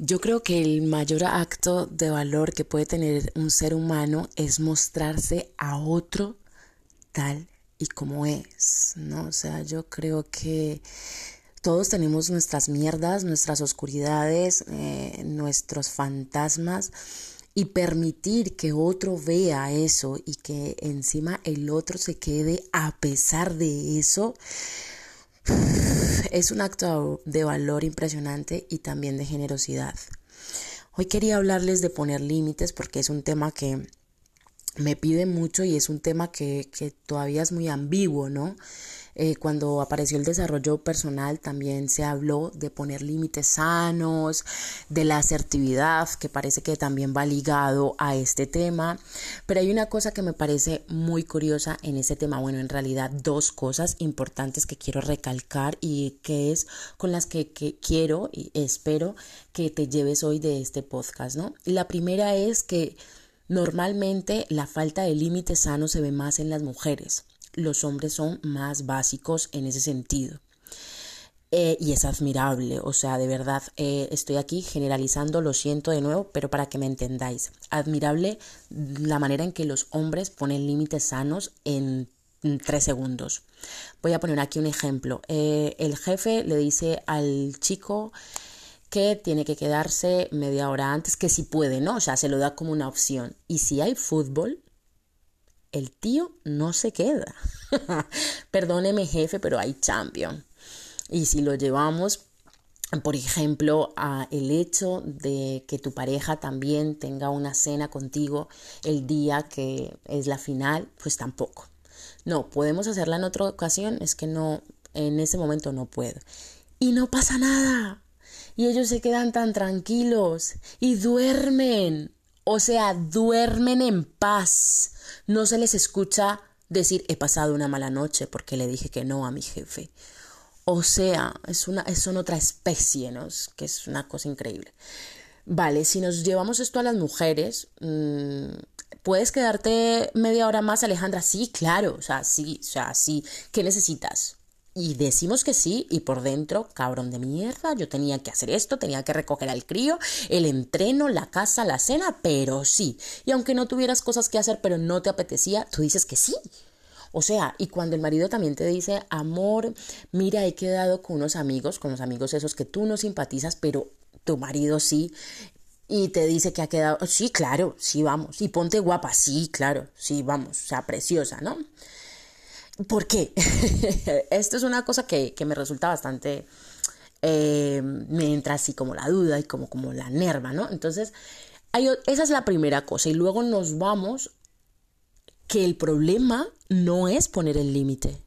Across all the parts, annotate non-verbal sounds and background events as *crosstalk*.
Yo creo que el mayor acto de valor que puede tener un ser humano es mostrarse a otro tal y como es, ¿no? O sea, yo creo que todos tenemos nuestras mierdas, nuestras oscuridades, eh, nuestros fantasmas y permitir que otro vea eso y que encima el otro se quede a pesar de eso es un acto de valor impresionante y también de generosidad. Hoy quería hablarles de poner límites porque es un tema que me pide mucho y es un tema que, que todavía es muy ambiguo, ¿no? Eh, cuando apareció el desarrollo personal también se habló de poner límites sanos, de la asertividad, que parece que también va ligado a este tema. Pero hay una cosa que me parece muy curiosa en este tema. Bueno, en realidad dos cosas importantes que quiero recalcar y que es con las que, que quiero y espero que te lleves hoy de este podcast, ¿no? La primera es que Normalmente la falta de límites sanos se ve más en las mujeres los hombres son más básicos en ese sentido. Eh, y es admirable, o sea, de verdad, eh, estoy aquí generalizando, lo siento de nuevo, pero para que me entendáis, admirable la manera en que los hombres ponen límites sanos en tres segundos. Voy a poner aquí un ejemplo. Eh, el jefe le dice al chico que tiene que quedarse media hora antes, que si puede, ¿no? O sea, se lo da como una opción. Y si hay fútbol, el tío no se queda. *laughs* Perdóneme jefe, pero hay champion. Y si lo llevamos, por ejemplo, a el hecho de que tu pareja también tenga una cena contigo el día que es la final, pues tampoco. No, podemos hacerla en otra ocasión, es que no, en ese momento no puedo. Y no pasa nada. Y ellos se quedan tan tranquilos y duermen. O sea, duermen en paz. No se les escucha decir he pasado una mala noche porque le dije que no a mi jefe. O sea, es una, son otra especie, ¿no? que es una cosa increíble. Vale, si nos llevamos esto a las mujeres, mm, ¿puedes quedarte media hora más, Alejandra? Sí, claro, o sea, sí, o sea, sí. ¿Qué necesitas? Y decimos que sí, y por dentro, cabrón de mierda, yo tenía que hacer esto, tenía que recoger al crío, el entreno, la casa, la cena, pero sí. Y aunque no tuvieras cosas que hacer, pero no te apetecía, tú dices que sí. O sea, y cuando el marido también te dice, amor, mira, he quedado con unos amigos, con los amigos esos que tú no simpatizas, pero tu marido sí, y te dice que ha quedado, sí, claro, sí, vamos, y ponte guapa, sí, claro, sí, vamos, o sea, preciosa, ¿no? ¿Por qué? *laughs* Esto es una cosa que, me resulta bastante, eh, me entra así como la duda y como, como la nerva, ¿no? Entonces, esa es la primera cosa y luego nos vamos que el problema no es poner el límite.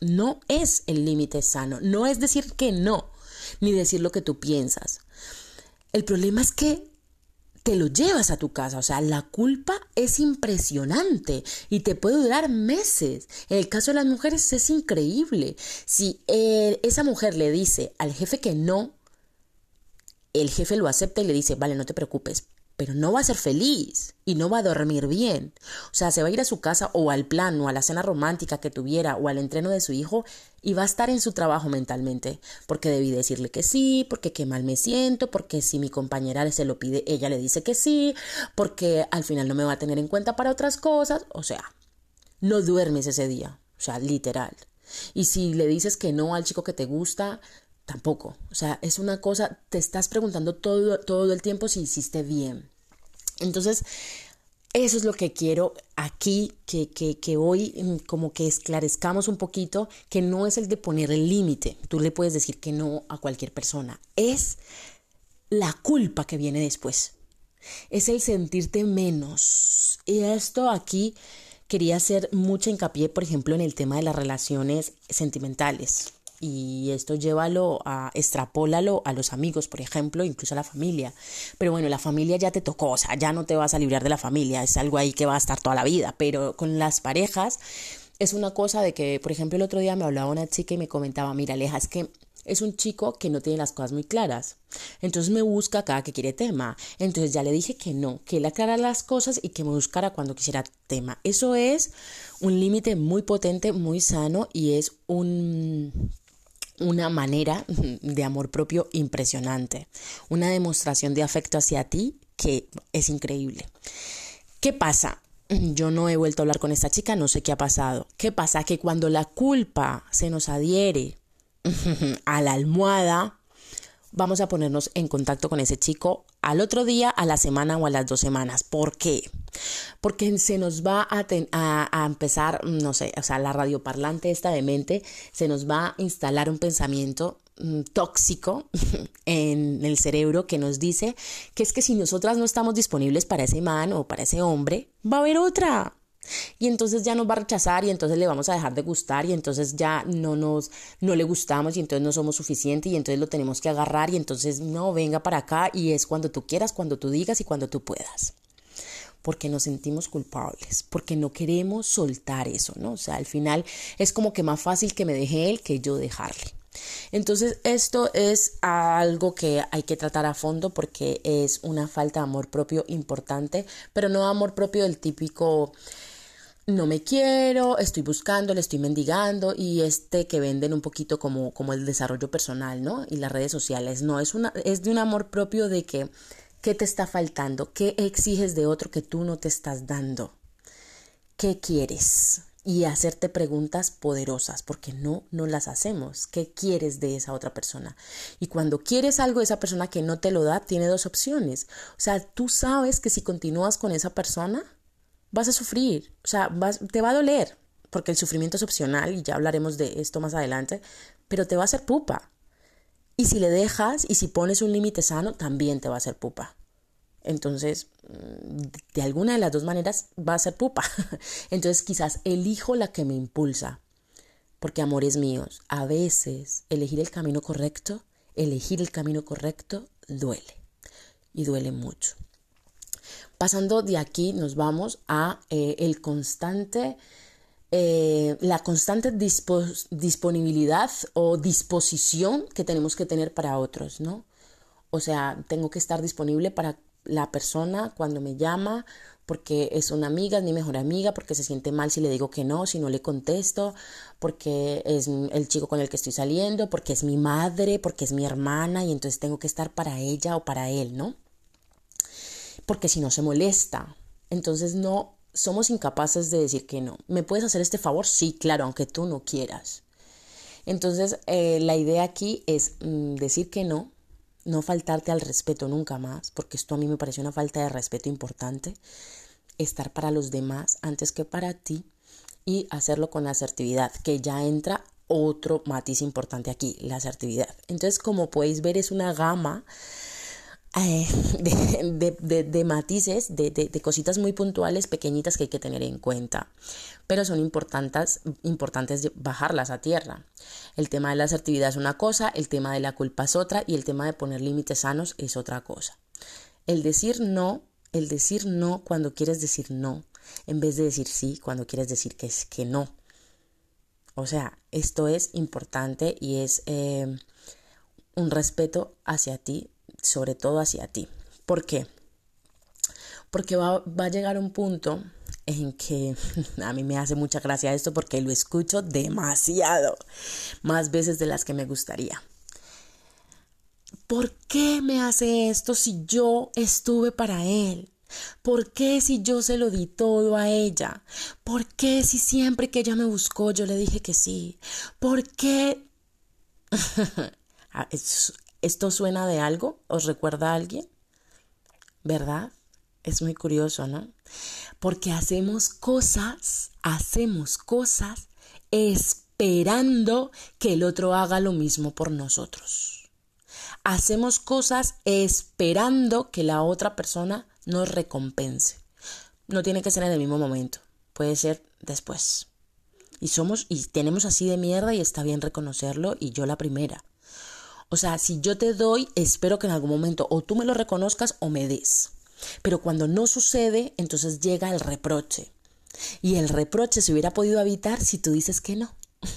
No es el límite sano, no es decir que no, ni decir lo que tú piensas. El problema es que te lo llevas a tu casa. O sea, la culpa es impresionante y te puede durar meses. En el caso de las mujeres es increíble. Si esa mujer le dice al jefe que no, el jefe lo acepta y le dice, vale, no te preocupes, pero no va a ser feliz y no va a dormir bien. O sea, se va a ir a su casa o al plan o a la cena romántica que tuviera o al entreno de su hijo y va a estar en su trabajo mentalmente, porque debí decirle que sí, porque qué mal me siento, porque si mi compañera se lo pide, ella le dice que sí, porque al final no me va a tener en cuenta para otras cosas, o sea, no duermes ese día, o sea, literal. Y si le dices que no al chico que te gusta, tampoco. O sea, es una cosa, te estás preguntando todo, todo el tiempo si hiciste bien. Entonces, eso es lo que quiero aquí, que, que, que, hoy mm, como que esclarezcamos un poquito, que no es el de poner el límite. Tú le puedes decir que no a cualquier persona. Es la culpa que viene después. Es el sentirte menos. Y esto aquí quería hacer mucha hincapié, por ejemplo, en el tema de las relaciones sentimentales y esto llévalo a, extrapólalo a los amigos, por ejemplo, incluso a la familia. Pero bueno, la familia ya te tocó, o sea, ya no te vas a librar de la familia, es algo ahí que va a estar toda la vida, pero con las parejas es una cosa de que, por ejemplo, el otro día me hablaba una chica y me comentaba, mira, Aleja, es que es un chico que no tiene las cosas muy claras. Entonces me busca cada que quiere tema. Entonces ya le dije que no, que él aclara las cosas y que me buscara cuando quisiera tema. Eso es un límite muy potente, muy sano y es un una manera de amor propio impresionante, una demostración de afecto hacia ti que es increíble. ¿Qué pasa? Yo no he vuelto a hablar con esta chica, no sé qué ha pasado. ¿Qué pasa? Que cuando la culpa se nos adhiere *laughs* a la almohada, vamos a ponernos en contacto con ese chico al otro día, a la semana o a las dos semanas. ¿Por qué? Porque se nos va a, a, empezar, no sé, o sea, la radioparlante esta de mente, se nos va a instalar un pensamiento mm, tóxico *laughs* en el cerebro que nos dice que es que si nosotras no estamos disponibles para ese man o para ese hombre, va a haber otra. Y entonces ya nos va a rechazar y entonces le vamos a dejar de gustar y entonces ya no nos no le gustamos y entonces no somos suficientes y entonces lo tenemos que agarrar y entonces no venga para acá y es cuando tú quieras, cuando tú digas y cuando tú puedas. Porque nos sentimos culpables, porque no queremos soltar eso, ¿no? O sea, al final es como que más fácil que me deje él que yo dejarle. Entonces, esto es algo que hay que tratar a fondo porque es una falta de amor propio importante, pero no amor propio del típico no me quiero, estoy buscando, le estoy mendigando y este que venden un poquito como, como el desarrollo personal, ¿no? Y las redes sociales, no, es, una, es de un amor propio de que, ¿qué te está faltando? ¿Qué exiges de otro que tú no te estás dando? ¿Qué quieres? Y hacerte preguntas poderosas, porque no, no las hacemos. ¿Qué quieres de esa otra persona? Y cuando quieres algo de esa persona que no te lo da, tiene dos opciones. O sea, tú sabes que si continúas con esa persona, vas a sufrir, o sea, te va a doler, porque el sufrimiento es opcional y ya hablaremos de esto más adelante, pero te va a hacer pupa. Y si le dejas y si pones un límite sano, también te va a hacer pupa. Entonces, mm, de alguna de las dos maneras va a ser pupa. *laughs* Entonces, quizás elijo la que me impulsa, porque amores míos, a veces elegir el camino correcto, elegir el camino correcto duele y duele mucho. Pasando de aquí nos vamos a eh, el constante, eh, la constante disponibilidad o disposición que tenemos que tener para otros, ¿no? O sea, tengo que estar disponible para la persona cuando me llama, porque es una amiga, es mi mejor amiga, porque se siente mal si le digo que no, si no le contesto, porque es el chico con el que estoy saliendo, porque es mi madre, porque es mi hermana y entonces tengo que estar para ella o para él, ¿no? Porque si no se molesta. Entonces no somos incapaces de decir que no. ¿Me puedes hacer este favor? Sí, claro, aunque tú no quieras. Entonces eh, la idea aquí es mm, decir que no, no faltarte al respeto nunca más, porque esto a mí me parece una falta de respeto importante, estar para los demás antes que para ti y hacerlo con asertividad, que ya entra otro matiz importante aquí, la asertividad. Entonces, como podéis ver, es una gama eh, de, matices, de, cositas muy puntuales, pequeñitas que hay que tener en cuenta. Pero son importantes, importantes bajarlas a tierra. El tema de la asertividad es una cosa, el tema de la culpa es otra y el tema de poner límites sanos es otra cosa. El decir no, el decir no cuando quieres decir no, en vez de decir sí cuando quieres decir que es que no. O sea, esto es importante y es eh, un respeto hacia ti sobre todo hacia ti. ¿Por qué? Porque va, a llegar un punto en que *laughs* a mí me hace mucha gracia esto porque lo escucho demasiado, más veces de las que me gustaría. ¿Por qué me hace esto si yo estuve para él? ¿Por qué si yo se lo di todo a ella? ¿Por qué si siempre que ella me buscó yo le dije que sí? ¿Por qué? *laughs* Ah, ¿Esto suena de algo? ¿Os recuerda a alguien? ¿Verdad? Es muy curioso, ¿no? Porque hacemos cosas, hacemos cosas esperando que el otro haga lo mismo por nosotros. Hacemos cosas esperando que la otra persona nos recompense. No tiene que ser en el mismo momento, puede ser después. Y somos y tenemos así de mierda y está bien reconocerlo y yo la primera. O sea, si yo te doy, espero que en algún momento o tú me lo reconozcas o me des. Pero cuando no sucede, entonces llega el reproche. Y el reproche se hubiera podido evitar si tú dices que no.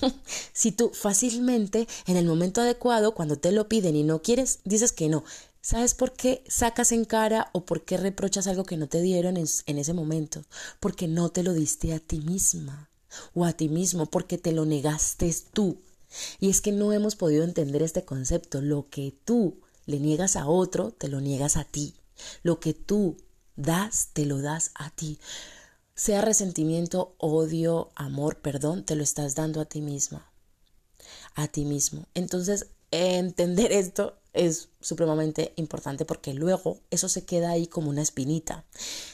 *laughs* si tú fácilmente, en el momento adecuado, cuando te lo piden y no quieres, dices que no. ¿Sabes por qué sacas en cara o por qué reprochas algo que no te dieron en, ese momento? Porque no te lo diste a ti misma o a ti mismo, porque te lo negaste tú Y es que no hemos podido entender este concepto. Lo que tú le niegas a otro, te lo niegas a ti. Lo que tú das, te lo das a ti. Sea resentimiento, odio, amor, perdón, te lo estás dando a ti misma. A ti mismo. Entonces, entender esto es supremamente importante porque luego eso se queda ahí como una espinita.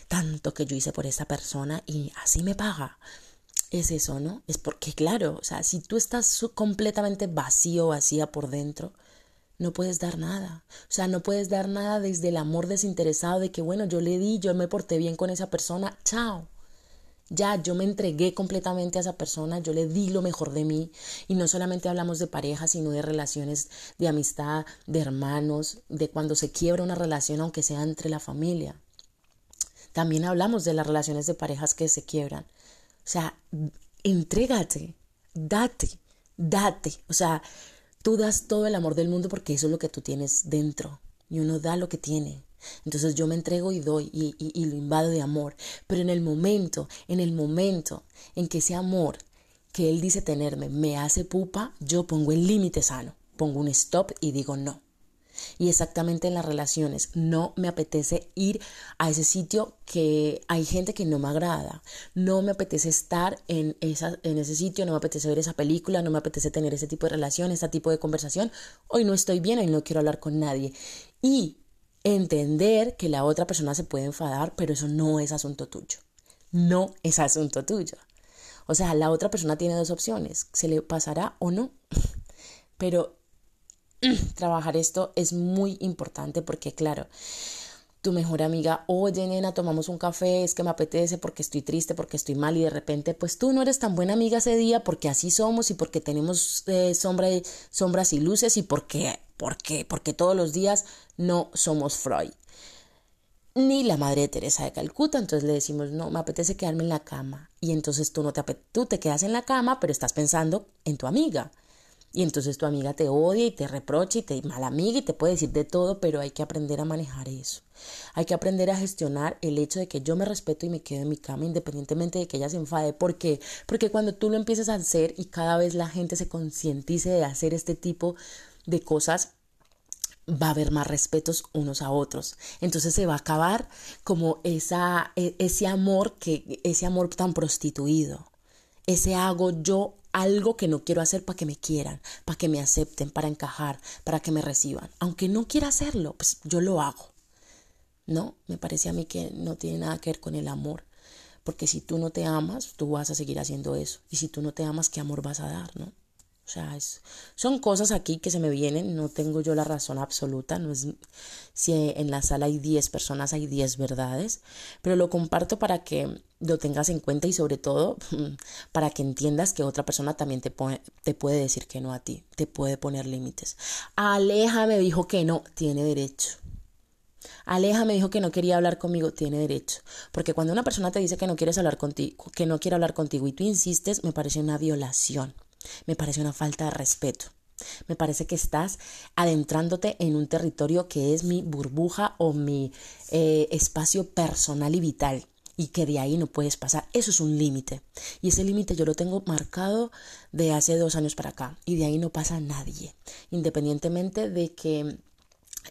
Tanto que yo hice por esa persona y así me paga. Es eso, ¿no? Es porque, claro, o sea, si tú estás completamente vacío, vacía por dentro, no puedes dar nada. O sea, no puedes dar nada desde el amor desinteresado de que, bueno, yo le di, yo me porté bien con esa persona, chao. Ya, yo me entregué completamente a esa persona, yo le di lo mejor de mí. Y no solamente hablamos de pareja, sino de relaciones de amistad, de hermanos, de cuando se quiebra una relación, aunque sea entre la familia. También hablamos de las relaciones de parejas que se quiebran. O sea, entrégate, date, date. O sea, tú das todo el amor del mundo porque eso es lo que tú tienes dentro. Y uno da lo que tiene. Entonces yo me entrego y doy y, lo invado de amor. Pero en el momento, en el momento en que ese amor que él dice tenerme me hace pupa, yo pongo el límite sano, pongo un stop y digo no. Y exactamente en las relaciones, no me apetece ir a ese sitio que hay gente que no me agrada, no me apetece estar en, esa, en ese sitio, no me apetece ver esa película, no me apetece tener ese tipo de relación, ese tipo de conversación, hoy no estoy bien, hoy no quiero hablar con nadie. Y entender que la otra persona se puede enfadar, pero eso no es asunto tuyo. No es asunto tuyo. O sea, la otra persona tiene dos opciones, se le pasará o no. *laughs* Pero *clears throat* trabajar esto es muy importante porque, claro, tu mejor amiga, oye nena, tomamos un café, es que me apetece porque estoy triste, porque estoy mal y de repente pues tú no eres tan buena amiga ese día porque así somos y porque tenemos eh, sombra, sombras y luces y porque ¿Por qué? Porque todos los días no somos Freud. Ni la madre de Teresa de Calcuta, entonces le decimos, no, me apetece quedarme en la cama. Y entonces tú, no te, tú te quedas en la cama, pero estás pensando en tu amiga. Y entonces tu amiga te odia y te reprocha y te mala amiga y te puede decir de todo, pero hay que aprender a manejar eso. Hay que aprender a gestionar el hecho de que yo me respeto y me quedo en mi cama independientemente de que ella se enfade. ¿Por qué? Porque cuando tú lo empiezas a hacer y cada vez la gente se concientice de hacer este tipo de cosas, va a haber más respetos unos a otros. Entonces se va a acabar como esa, e, ese amor que, ese amor tan prostituido. Ese hago yo algo que no quiero hacer para que me quieran, para que me acepten, para encajar, para que me reciban. Aunque no quiera hacerlo, pues yo lo hago. No, me parece a mí que no tiene nada que ver con el amor. Porque si tú no te amas, tú vas a seguir haciendo eso. Y si tú no te amas, ¿qué amor vas a dar, no? O sea, son cosas aquí que se me vienen, no tengo yo la razón absoluta, no es si en la sala hay 10 personas, hay 10 verdades, pero lo comparto para que lo tengas en cuenta y sobre todo *laughs* para que entiendas que otra persona también te, te puede decir que no a ti, te puede poner límites. Aleja me dijo que no, tiene derecho. Aleja me dijo que no quería hablar conmigo, tiene derecho. Porque cuando una persona te dice que no quieres hablar contigo, que no quiere hablar contigo y tú insistes, me parece una violación. Me parece una falta de respeto. Me parece que estás adentrándote en un territorio que es mi burbuja o mi eh, espacio personal y vital y que de ahí no puedes pasar. Eso es un límite. Y ese límite yo lo tengo marcado de hace dos años para acá y de ahí no pasa nadie, independientemente de que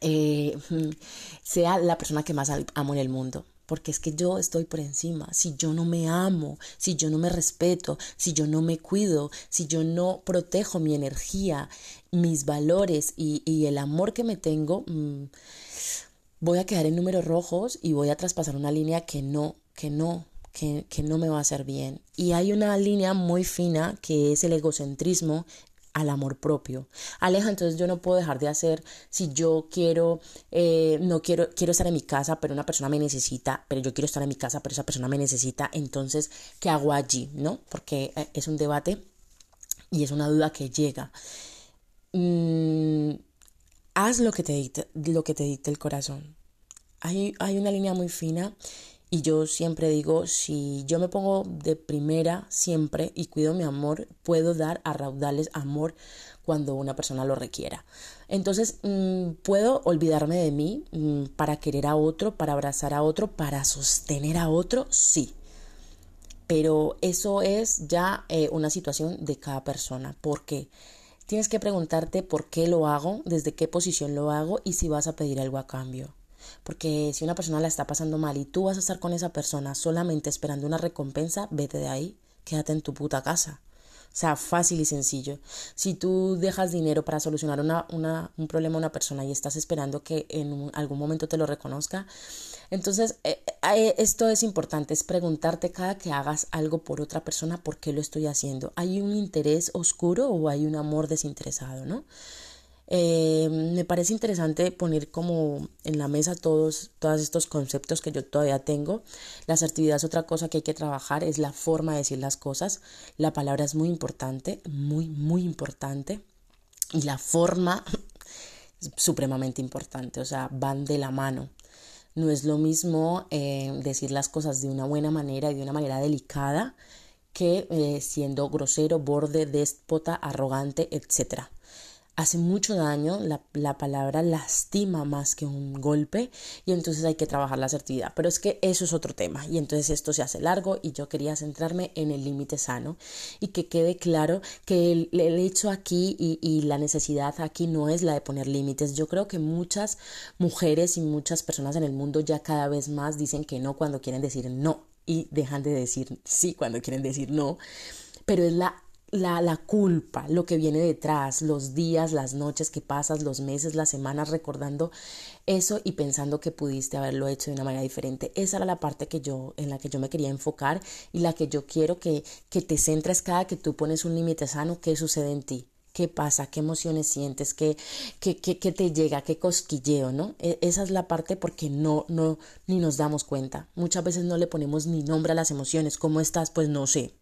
eh, *laughs* sea la persona que más amo en el mundo porque es que yo estoy por encima. Si yo no me amo, si yo no me respeto, si yo no me cuido, si yo no protejo mi energía, mis valores y, el amor que me tengo, mm, voy a quedar en números rojos y voy a traspasar una línea que no, que no, que, que, no me va a hacer bien. Y hay una línea muy fina que es el egocentrismo al amor propio. Aleja, entonces yo no puedo dejar de hacer si yo quiero, eh, no quiero, quiero estar en mi casa, pero una persona me necesita, pero yo quiero estar en mi casa, pero esa persona me necesita, entonces, ¿qué hago allí? ¿No? Porque eh, es un debate y es una duda que llega. Mm, haz lo que te dicte, lo que te dicte el corazón. Hay, hay una línea muy fina y yo siempre digo, si yo me pongo de primera siempre y cuido mi amor, puedo dar a raudales amor cuando una persona lo requiera. Entonces, mm, puedo olvidarme de mí mm, para querer a otro, para abrazar a otro, para sostener a otro, sí. Pero eso es ya eh, una situación de cada persona, porque tienes que preguntarte por qué lo hago, desde qué posición lo hago y si vas a pedir algo a cambio. Porque si una persona la está pasando mal y tú vas a estar con esa persona solamente esperando una recompensa, vete de ahí, quédate en tu puta casa. O sea, fácil y sencillo. Si tú dejas dinero para solucionar una, una, un problema a una persona y estás esperando que en algún momento te lo reconozca, entonces eh, eh, esto es importante, es preguntarte cada que hagas algo por otra persona, ¿por qué lo estoy haciendo? ¿Hay un interés oscuro o hay un amor desinteresado, no? Eh, me parece interesante poner como en la mesa todos, todos estos conceptos que yo todavía tengo. La asertividad es otra cosa que hay que trabajar, es la forma de decir las cosas. La palabra es muy importante, muy, muy importante. Y la forma *laughs* es supremamente importante, o sea, van de la mano. No es lo mismo eh, decir las cosas de una buena manera y de una manera delicada que eh, siendo grosero, borde, déspota, arrogante, etcétera hace mucho daño, la, la, palabra lastima más que un golpe y entonces hay que trabajar la asertividad. Pero es que eso es otro tema y entonces esto se hace largo y yo quería centrarme en el límite sano y que quede claro que el, el hecho aquí y, y, la necesidad aquí no es la de poner límites. Yo creo que muchas mujeres y muchas personas en el mundo ya cada vez más dicen que no cuando quieren decir no y dejan de decir sí cuando quieren decir no. Pero es la la, la, culpa, lo que viene detrás, los días, las noches que pasas, los meses, las semanas recordando eso y pensando que pudiste haberlo hecho de una manera diferente. Esa era la parte que yo, en la que yo me quería enfocar y la que yo quiero que, que te centres cada que tú pones un límite sano, qué sucede en ti. ¿Qué pasa? ¿Qué emociones sientes? ¿Qué, qué, qué, qué te llega? ¿Qué cosquilleo? ¿no? E, esa es la parte porque no, no, ni nos damos cuenta. Muchas veces no le ponemos ni nombre a las emociones. ¿Cómo estás? Pues no sé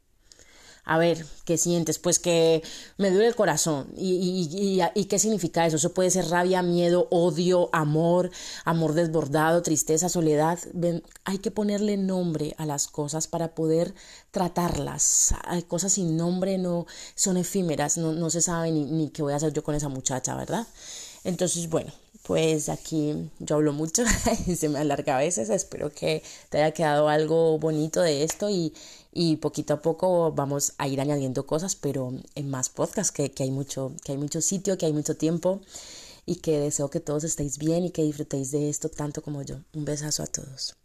a ver, ¿qué sientes? Pues que me duele el corazón. ¿Y, qué significa eso? Eso puede ser rabia, miedo, odio, amor, amor desbordado, tristeza, soledad. hay que ponerle nombre a las cosas para poder tratarlas. Hay cosas sin nombre no son efímeras, no, no se sabe ni, ni qué voy a hacer yo con esa muchacha, ¿verdad? Entonces, bueno, pues aquí yo hablo mucho *laughs* y se me alarga a veces. Espero que te haya quedado algo bonito de esto y, y poquito a poco vamos a ir añadiendo cosas, pero en más podcasts, que, que, hay mucho, que hay mucho sitio, que hay mucho tiempo y que deseo que todos estéis bien y que disfrutéis de esto tanto como yo. Un besazo a todos.